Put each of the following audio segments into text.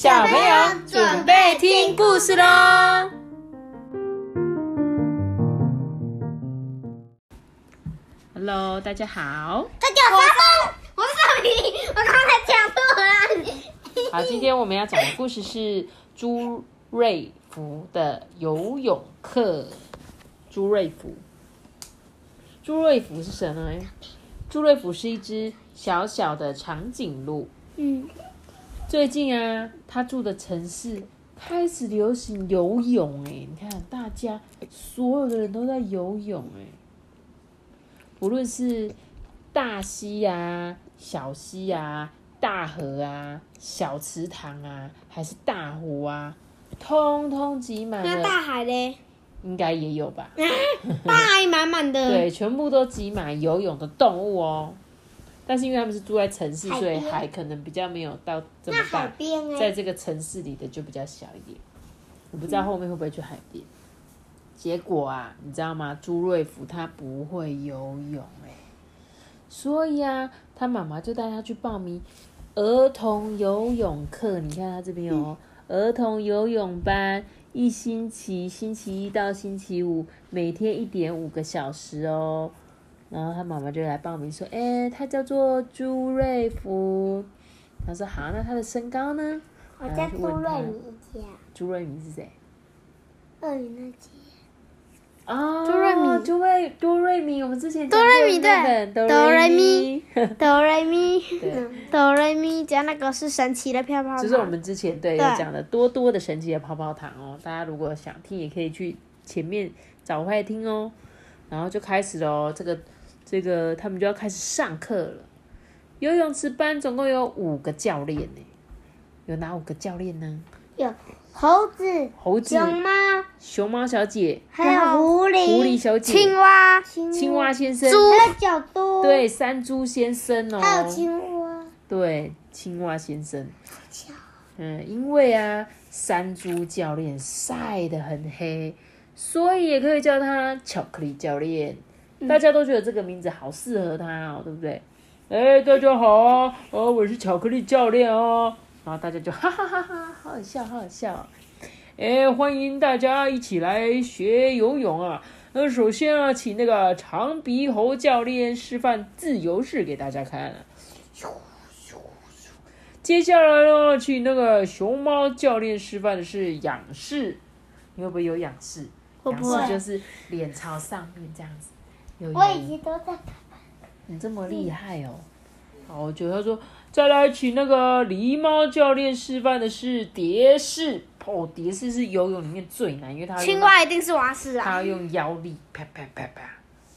小朋友准备听故事喽！Hello，大家好。他叫发疯，我是少女，我刚才讲错了。好，今天我们要讲的故事是朱瑞福的游泳课。朱瑞福，朱瑞福是什么呢？朱瑞福是一只小小的长颈鹿。嗯。最近啊，他住的城市开始流行游泳哎，你看大家所有的人都在游泳哎，不论是大溪呀、小溪呀、大河啊、小池塘啊，还是大湖啊，通通挤满了。那大海嘞？应该也有吧。大海满满的。对，全部都挤满游泳的动物哦。但是因为他们是住在城市，所以海可能比较没有到这么大。在这个城市里的就比较小一点。我不知道后面会不会去海边。结果啊，你知道吗？朱瑞福他不会游泳哎，所以啊，他妈妈就带他去报名儿童游泳课。你看他这边有儿童游泳班，一星期星期一到星期五，每天一点五个小时哦。然后他妈妈就来报名说：“哎，他叫做朱瑞福。”他说：“好，那他的身高呢？”我叫朱瑞米姐。朱瑞米是谁？鳄鱼那姐。哦，朱瑞米，朱瑞，朱瑞米，我们之前哆瑞咪对，哆瑞咪，哆瑞咪，哆瑞咪，讲 那个是神奇的泡泡糖。就是我们之前对有讲的多多的神奇的泡泡糖哦，大家如果想听，也可以去前面找回来听哦。然后就开始喽，这个。这个他们就要开始上课了。游泳池班总共有五个教练呢，有哪五个教练呢？有猴子、猴子、熊猫、熊猫小姐，还有狐狸、狐狸小姐、青蛙、青蛙先生、猪、小猪，对，山猪先生哦，还有青蛙，对，青蛙先生。嗯，因为啊，山猪教练晒得很黑，所以也可以叫他巧克力教练。大家都觉得这个名字好适合他哦，对不对？哎，大家好啊，哦，我是巧克力教练哦。然后大家就哈哈哈哈，好好笑，好好笑。哎，欢迎大家一起来学游泳啊。那首先啊，请那个长鼻猴教练示范自由式给大家看。接下来呢，请那个熊猫教练示范的是仰视。你会不会有仰视？仰视就是脸朝上面这样子。我已经都在你这么厉害哦！好，我觉得他说再来请那个狸猫教练示范的是蝶式哦，蝶式是游泳里面最难，因为它青蛙一定是蛙式啊，它要用腰力啪啪啪啪。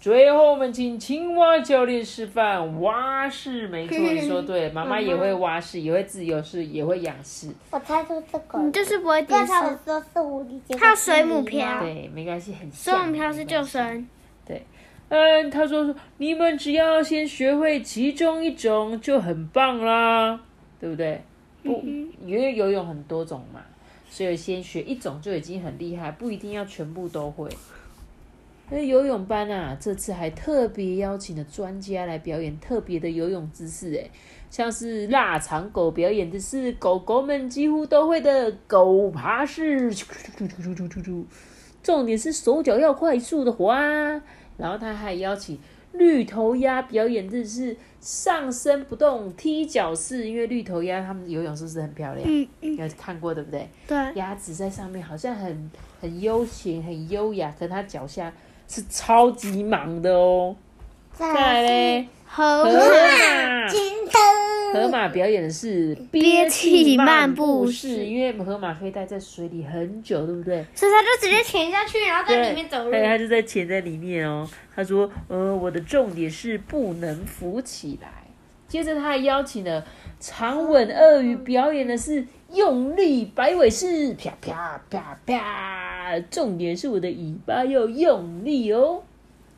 最后我们请青蛙教练示范蛙式，没错，你说对，妈妈也会蛙式，也会自由式，也会仰式。我猜出这个，你就是不会蝶式。说是无敌它水母漂，对，没关系，很水母漂是救生，对。嗯，他说说你们只要先学会其中一种就很棒啦，对不对？不，因为游泳很多种嘛，所以先学一种就已经很厉害，不一定要全部都会。那游泳班啊，这次还特别邀请了专家来表演特别的游泳姿势，诶，像是腊肠狗表演的是狗狗们几乎都会的狗爬式，重点是手脚要快速的滑。然后他还邀请绿头鸭表演的是上身不动踢脚式，因为绿头鸭他们游泳是不是很漂亮？嗯嗯，有看过对不对？对。鸭子在上面好像很很悠闲很优雅，可它脚下是超级忙的哦。再来嘞，河马。河马表演的是憋气漫步式，因为河马可以待在水里很久，对不对？所以他就直接潜下去，然后在里面走路。对，他就在潜在里面哦。他说：“呃，我的重点是不能浮起来。”接着他还邀请了长吻鳄鱼表演的是用力摆尾式，啪啪啪啪，重点是我的尾巴要用力哦。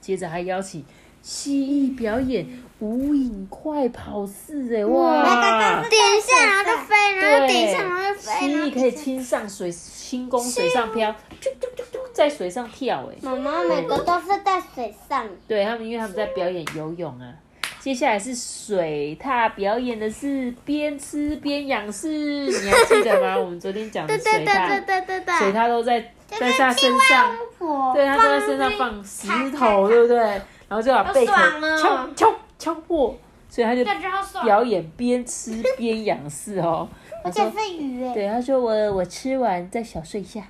接着还邀请。蜥蜴表演无影快跑式，哎哇！点一下然后就飞，然后点一下然后就飞。蜥蜴可以轻上水，轻功水上漂，啾啾啾啾在水上跳，哎。妈妈每个都是在水上。对他们，因为他们在表演游泳啊。接下来是水獭表演的是边吃边仰视，你还记得吗？我们昨天讲的水獭，水獭都在在他身上，对，它都在身上放石头，对不对？然后就把贝壳敲敲敲破，所以他就表演边吃边仰视哦。而且飞鱼对，他说我我吃完再小睡一下，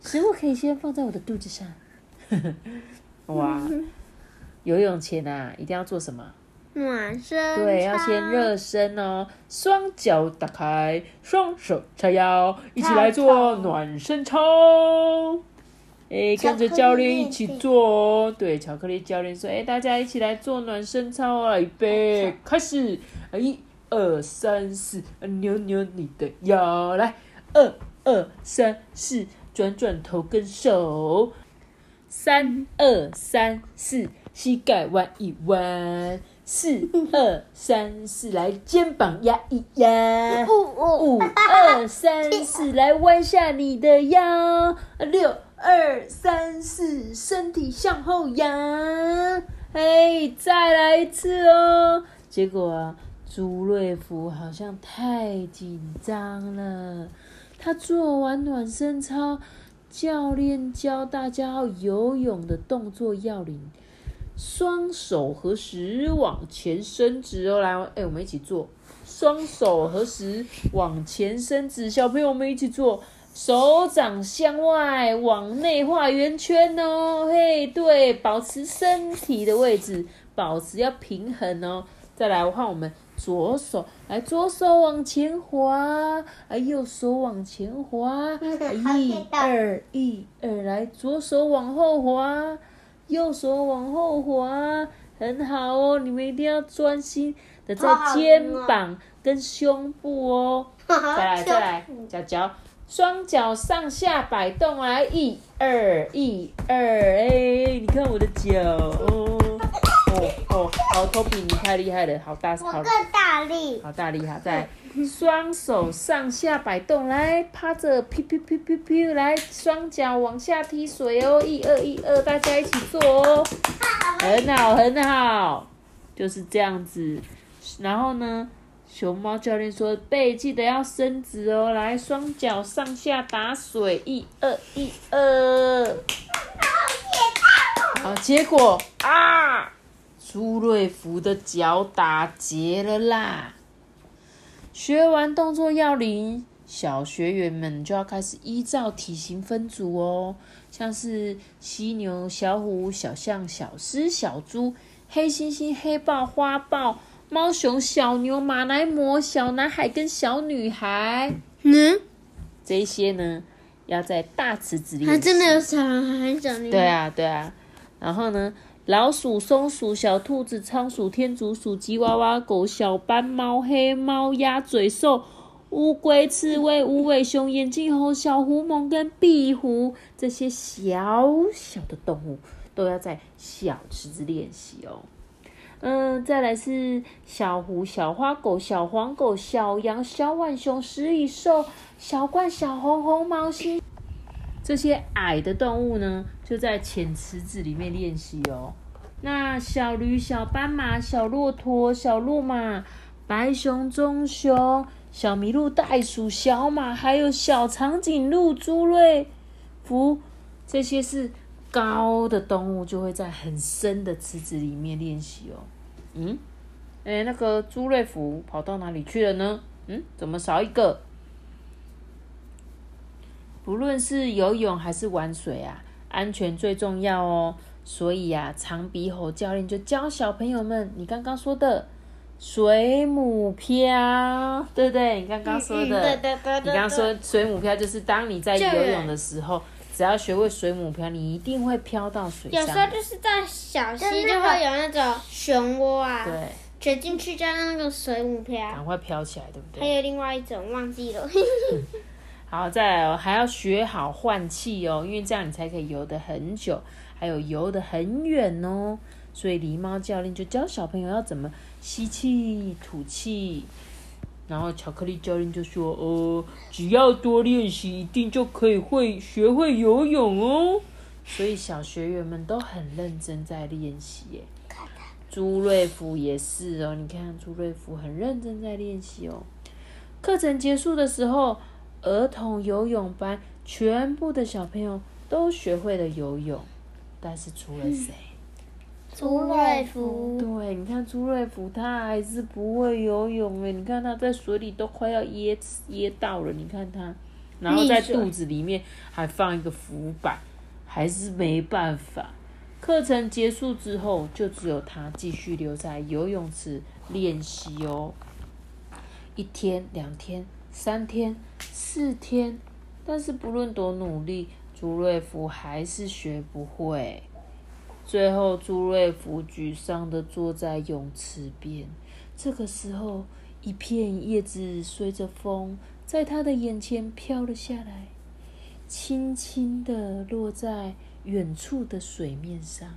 食物可以先放在我的肚子上。哇，游泳前啊，一定要做什么？暖身。对，要先热身哦。双脚打开，双手叉腰，一起来做暖身操。哎，跟着教练一起做哦。对，巧克力教练说：“哎，大家一起来做暖身操啊！预备，开始！一、二、三、四，扭扭你的腰，来，二、二、三、四，转转头跟手。”三二三四，膝盖弯一弯。四二三四，来肩膀压一压。五二三四，来弯下你的腰。六二三四，身体向后仰。哎，再来一次哦。结果啊，朱瑞福好像太紧张了，他做完暖身操。教练教大家游泳的动作要领：双手合十往前伸直哦，来，哎，我们一起做，双手合十往前伸直，小朋友们一起做，手掌向外往内画圆圈哦，嘿，对，保持身体的位置，保持要平衡哦，再来换我们。左手来，左手往前滑，啊，右手往前滑，一二一二，来，左手往后滑，右手往后滑，很好哦，你们一定要专心的在肩膀跟胸部哦。再来再来，脚脚双脚上下摆动，来，一二一二，哎，你看我的脚哦。哦哦，好，托比，你太厉害了，好大，好，更大力，好大力，哈，再双手上下摆动，来趴着，噗噗噗噗噗，来双脚往下踢水哦，一二一二，大家一起做哦，很好很好，就是这样子。然后呢，熊猫教练说背记得要伸直哦，来双脚上下打水，一二一二，好，结果啊。朱瑞福的脚打结了啦！学完动作要领，小学员们就要开始依照体型分组哦，像是犀牛、小虎、小象、小狮、小猪、黑猩猩、黑豹、花豹、猫熊、小牛、马来貘、小男孩跟小女孩。嗯，这些呢，要在大池子里。还真的有小男孩、小女孩。对啊，对啊，然后呢？老鼠、松鼠、小兔子、仓鼠、天竺鼠、吉娃娃、狗、小斑猫、黑猫、鸭嘴兽、乌龟、刺猬、无尾熊、眼镜猴、小狐獴跟壁虎这些小小的动物都要在小池子练习哦。嗯，再来是小狐、小花狗、小黄狗、小羊、小浣熊、食蚁兽、小鹳、小红、红毛猩。这些矮的动物呢，就在浅池子里面练习哦。那小驴、小斑马、小骆驼、小鹿马、白熊、棕熊、小麋鹿、袋鼠、小马，还有小长颈鹿、猪瑞福，这些是高的动物，就会在很深的池子里面练习哦。嗯，哎，那个朱瑞福跑到哪里去了呢？嗯，怎么少一个？不论是游泳还是玩水啊，安全最重要哦。所以呀，长鼻猴教练就教小朋友们，你刚刚说的水母漂，对不对？你刚刚说的，对对对你刚刚说水母漂就是当你在游泳的时候，只要学会水母漂，你一定会漂到水上。有时候就是在小溪就会有那种漩涡啊，对，卷进去加那个水母漂，赶快漂起来，对不对？还有另外一种忘记了。好，再来哦还要学好换气哦，因为这样你才可以游得很久，还有游得很远哦。所以狸猫教练就教小朋友要怎么吸气、吐气。然后巧克力教练就说：“哦，只要多练习，一定就可以会学会游泳哦。”所以小学员们都很认真在练习耶。朱瑞福也是哦，你看朱瑞福很认真在练习哦。课程结束的时候，儿童游泳班全部的小朋友都学会了游泳，但是除了谁？朱瑞福。对，你看朱瑞福他还是不会游泳诶，你看他在水里都快要噎噎到了，你看他，然后在肚子里面还放一个浮板，还是没办法。课程结束之后，就只有他继续留在游泳池练习哦。一天、两天、三天、四天，但是不论多努力，朱瑞福还是学不会。最后，朱瑞福沮丧的坐在泳池边。这个时候，一片叶子随着风在他的眼前飘了下来，轻轻的落在。远处的水面上，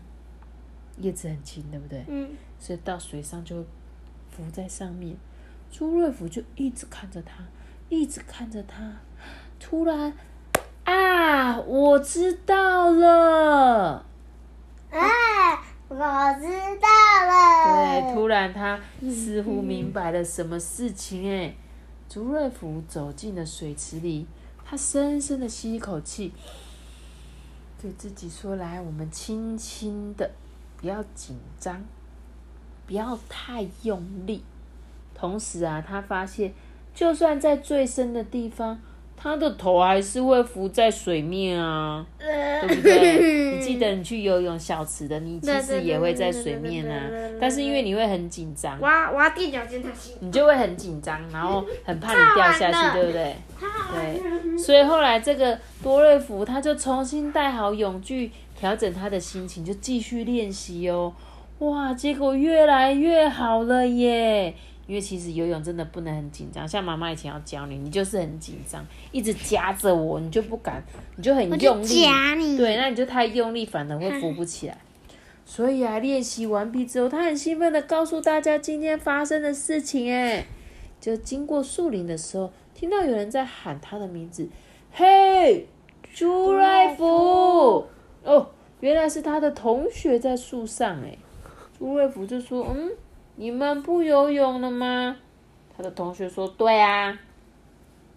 叶子很轻，对不对？嗯。所以到水上就浮在上面。朱瑞福就一直看着他，一直看着他。突然，啊！我知道了。啊！我知道了。对，突然他似乎明白了什么事情。哎，朱瑞福走进了水池里，他深深的吸一口气。对自己说：“来，我们轻轻的，不要紧张，不要太用力。同时啊，他发现，就算在最深的地方。”他的头还是会浮在水面啊，对不对？你记得你去游泳小池的，你其实也会在水面啊。但是因为你会很紧张，我我要垫脚尖才行。你就会很紧张，然后很怕你掉下去，对不对？对。所以后来这个多瑞福他就重新带好泳具，调整他的心情，就继续练习哦。哇，结果越来越好了耶！因为其实游泳真的不能很紧张，像妈妈以前要教你，你就是很紧张，一直夹着我，你就不敢，你就很用力，夹你，对，那你就太用力，反而会浮不起来。所以啊，练习完毕之后，他很兴奋的告诉大家今天发生的事情，哎，就经过树林的时候，听到有人在喊他的名字，嘿，朱瑞福，哦，原来是他的同学在树上，哎，朱瑞福就说，嗯。你们不游泳了吗？他的同学说：“对啊，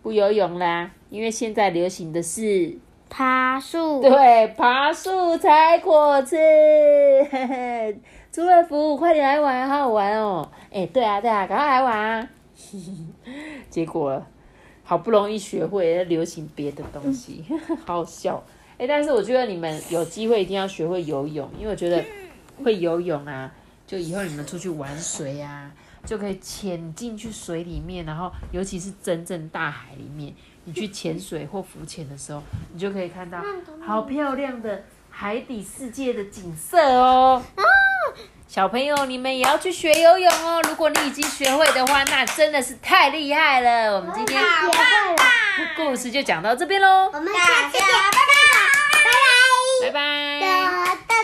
不游泳啦，因为现在流行的是爬树。对，爬树采果子。嘿嘿，朱瑞福，快点来玩，好好玩哦！哎，对啊，对啊，赶快来玩啊！结果好不容易学会流行别的东西，好好笑。哎，但是我觉得你们有机会一定要学会游泳，因为我觉得会游泳啊。”就以后你们出去玩水呀，就可以潜进去水里面，然后尤其是真正大海里面，你去潜水或浮潜的时候，你就可以看到好漂亮的海底世界的景色哦。小朋友，你们也要去学游泳哦。如果你已经学会的话，那真的是太厉害了。我们今天故事就讲到这边喽。我们下次见，拜拜，拜拜，拜拜。